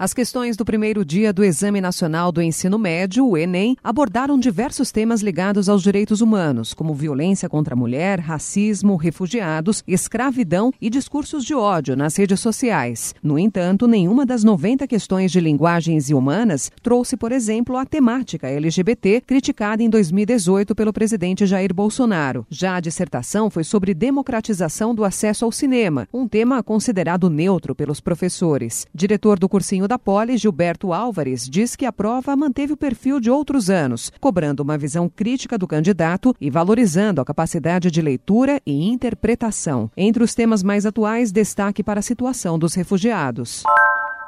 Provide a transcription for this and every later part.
As questões do primeiro dia do Exame Nacional do Ensino Médio, o Enem, abordaram diversos temas ligados aos direitos humanos, como violência contra a mulher, racismo, refugiados, escravidão e discursos de ódio nas redes sociais. No entanto, nenhuma das 90 questões de linguagens e humanas trouxe, por exemplo, a temática LGBT, criticada em 2018 pelo presidente Jair Bolsonaro. Já a dissertação foi sobre democratização do acesso ao cinema, um tema considerado neutro pelos professores. Diretor do cursinho da Poli, Gilberto Álvares, diz que a prova manteve o perfil de outros anos, cobrando uma visão crítica do candidato e valorizando a capacidade de leitura e interpretação. Entre os temas mais atuais, destaque para a situação dos refugiados.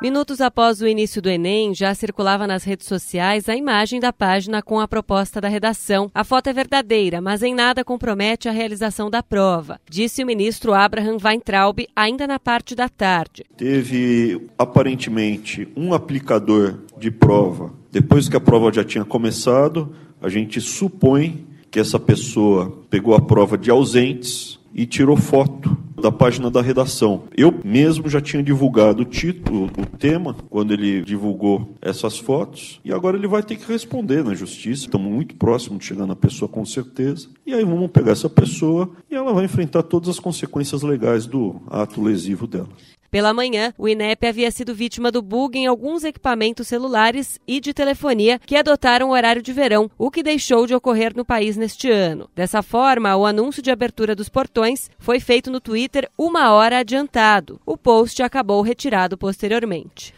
Minutos após o início do Enem, já circulava nas redes sociais a imagem da página com a proposta da redação. A foto é verdadeira, mas em nada compromete a realização da prova, disse o ministro Abraham Weintraub ainda na parte da tarde. Teve aparentemente um aplicador de prova. Depois que a prova já tinha começado, a gente supõe que essa pessoa pegou a prova de ausentes e tirou foto da página da redação. Eu mesmo já tinha divulgado o título, o tema, quando ele divulgou essas fotos, e agora ele vai ter que responder na justiça. Estamos muito próximos de chegar na pessoa com certeza. E aí vamos pegar essa pessoa e ela vai enfrentar todas as consequências legais do ato lesivo dela. Pela manhã, o INEP havia sido vítima do bug em alguns equipamentos celulares e de telefonia que adotaram o horário de verão, o que deixou de ocorrer no país neste ano. Dessa forma, o anúncio de abertura dos portões foi feito no Twitter uma hora adiantado. O post acabou retirado posteriormente.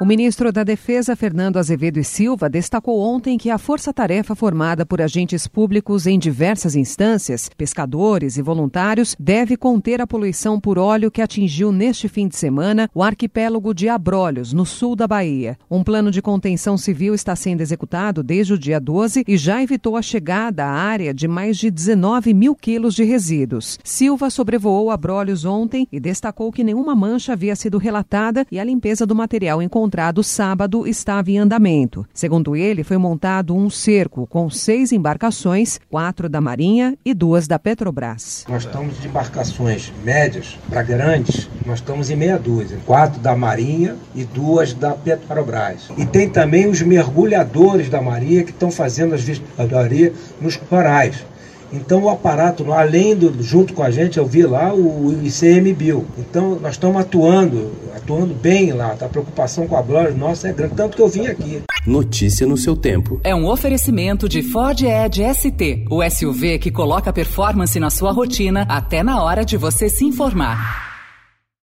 O ministro da Defesa, Fernando Azevedo e Silva, destacou ontem que a força-tarefa formada por agentes públicos em diversas instâncias, pescadores e voluntários, deve conter a poluição por óleo que atingiu neste fim de semana o arquipélago de Abrolhos, no sul da Bahia. Um plano de contenção civil está sendo executado desde o dia 12 e já evitou a chegada à área de mais de 19 mil quilos de resíduos. Silva sobrevoou Abrolhos ontem e destacou que nenhuma mancha havia sido relatada e a limpeza do material encontrado encontrado sábado estava em andamento. Segundo ele, foi montado um cerco com seis embarcações, quatro da Marinha e duas da Petrobras. Nós estamos de embarcações médias para grandes, nós estamos em meia dúzia. Quatro da Marinha e duas da Petrobras. E tem também os mergulhadores da Marinha que estão fazendo as vistorias nos corais. Então o aparato, além do, junto com a gente, eu vi lá o ICMBio. Então nós estamos atuando, atuando bem lá. A preocupação com a Blora nossa é grande, tanto que eu vim aqui. Notícia no seu tempo. É um oferecimento de Ford Edge ST, o SUV que coloca performance na sua rotina até na hora de você se informar.